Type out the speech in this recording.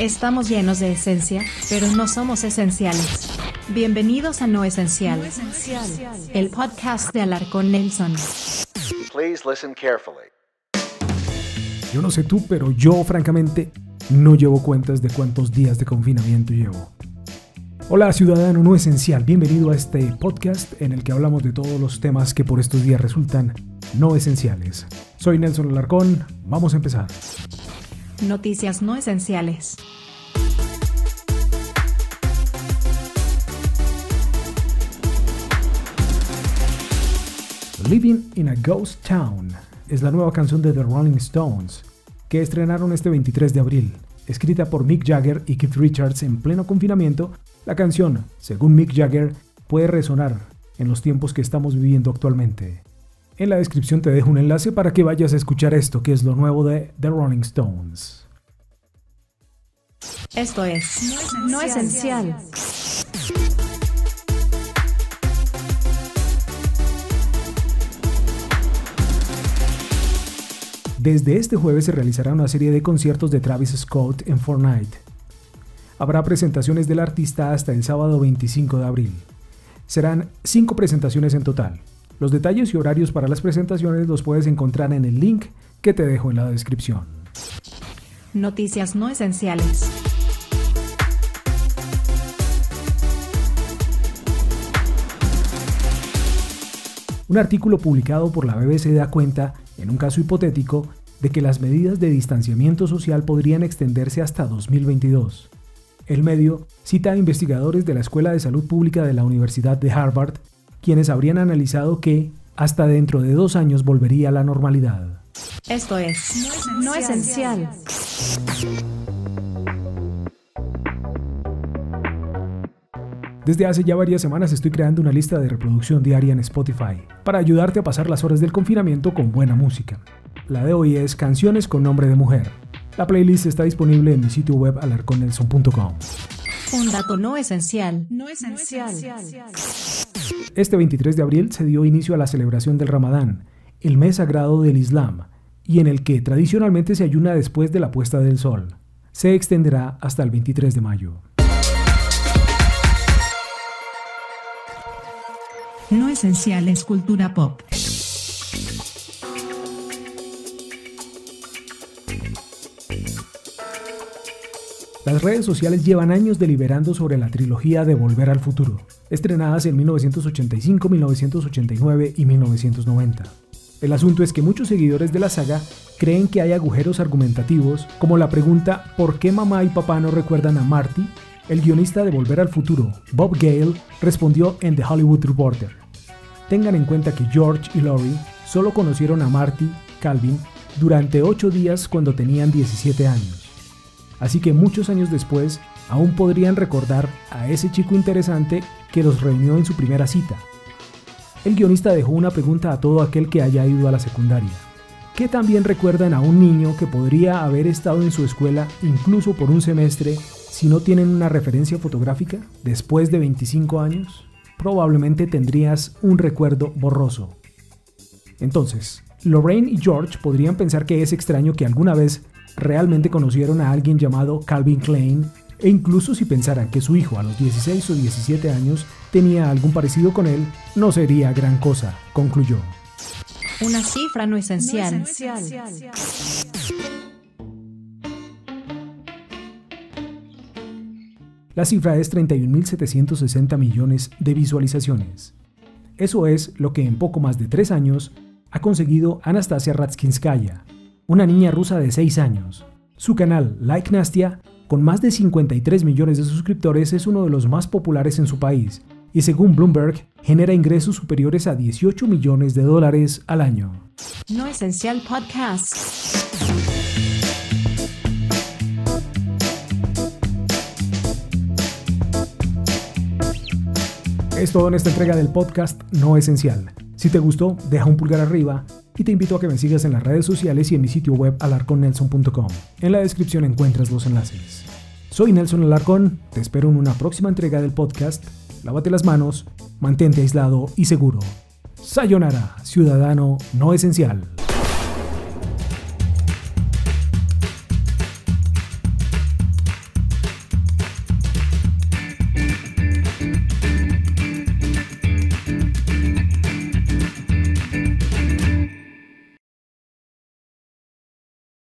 Estamos llenos de esencia, pero no somos esenciales. Bienvenidos a No Esencial, el podcast de Alarcón Nelson. Please listen carefully. Yo no sé tú, pero yo francamente no llevo cuentas de cuántos días de confinamiento llevo. Hola ciudadano no esencial, bienvenido a este podcast en el que hablamos de todos los temas que por estos días resultan no esenciales. Soy Nelson Alarcón, vamos a empezar. Noticias no esenciales. Living in a Ghost Town es la nueva canción de The Rolling Stones, que estrenaron este 23 de abril. Escrita por Mick Jagger y Keith Richards en pleno confinamiento, la canción, según Mick Jagger, puede resonar en los tiempos que estamos viviendo actualmente. En la descripción te dejo un enlace para que vayas a escuchar esto, que es lo nuevo de The Rolling Stones. Esto es No Esencial. Desde este jueves se realizará una serie de conciertos de Travis Scott en Fortnite. Habrá presentaciones del artista hasta el sábado 25 de abril. Serán cinco presentaciones en total. Los detalles y horarios para las presentaciones los puedes encontrar en el link que te dejo en la descripción. Noticias no esenciales. Un artículo publicado por la BBC da cuenta, en un caso hipotético, de que las medidas de distanciamiento social podrían extenderse hasta 2022. El medio cita a investigadores de la Escuela de Salud Pública de la Universidad de Harvard, quienes habrían analizado que hasta dentro de dos años volvería a la normalidad. Esto es No Esencial. Desde hace ya varias semanas estoy creando una lista de reproducción diaria en Spotify para ayudarte a pasar las horas del confinamiento con buena música. La de hoy es Canciones con nombre de mujer. La playlist está disponible en mi sitio web alarconelson.com. Un dato no esencial. No esencial. Este 23 de abril se dio inicio a la celebración del Ramadán, el mes sagrado del Islam, y en el que tradicionalmente se ayuna después de la puesta del sol. Se extenderá hasta el 23 de mayo. No esencial es cultura pop. Las redes sociales llevan años deliberando sobre la trilogía de Volver al Futuro, estrenadas en 1985, 1989 y 1990. El asunto es que muchos seguidores de la saga creen que hay agujeros argumentativos, como la pregunta ¿por qué mamá y papá no recuerdan a Marty? El guionista de Volver al Futuro, Bob Gale, respondió en The Hollywood Reporter. Tengan en cuenta que George y Laurie solo conocieron a Marty, Calvin, durante 8 días cuando tenían 17 años. Así que muchos años después aún podrían recordar a ese chico interesante que los reunió en su primera cita. El guionista dejó una pregunta a todo aquel que haya ido a la secundaria. ¿Qué también recuerdan a un niño que podría haber estado en su escuela incluso por un semestre si no tienen una referencia fotográfica después de 25 años? Probablemente tendrías un recuerdo borroso. Entonces, Lorraine y George podrían pensar que es extraño que alguna vez realmente conocieron a alguien llamado Calvin Klein e incluso si pensaran que su hijo a los 16 o 17 años tenía algún parecido con él, no sería gran cosa, concluyó. Una cifra no esencial. La cifra es 31.760 millones de visualizaciones. Eso es lo que en poco más de tres años ha conseguido Anastasia Ratskinskaya, una niña rusa de 6 años. Su canal Like Nastia, con más de 53 millones de suscriptores, es uno de los más populares en su país y según Bloomberg genera ingresos superiores a 18 millones de dólares al año. No Esencial Podcast. Es todo en esta entrega del podcast No Esencial. Si te gustó, deja un pulgar arriba y te invito a que me sigas en las redes sociales y en mi sitio web alarconnelson.com. En la descripción encuentras los enlaces. Soy Nelson Alarcón, te espero en una próxima entrega del podcast. Lávate las manos, mantente aislado y seguro. Sayonara, ciudadano no esencial.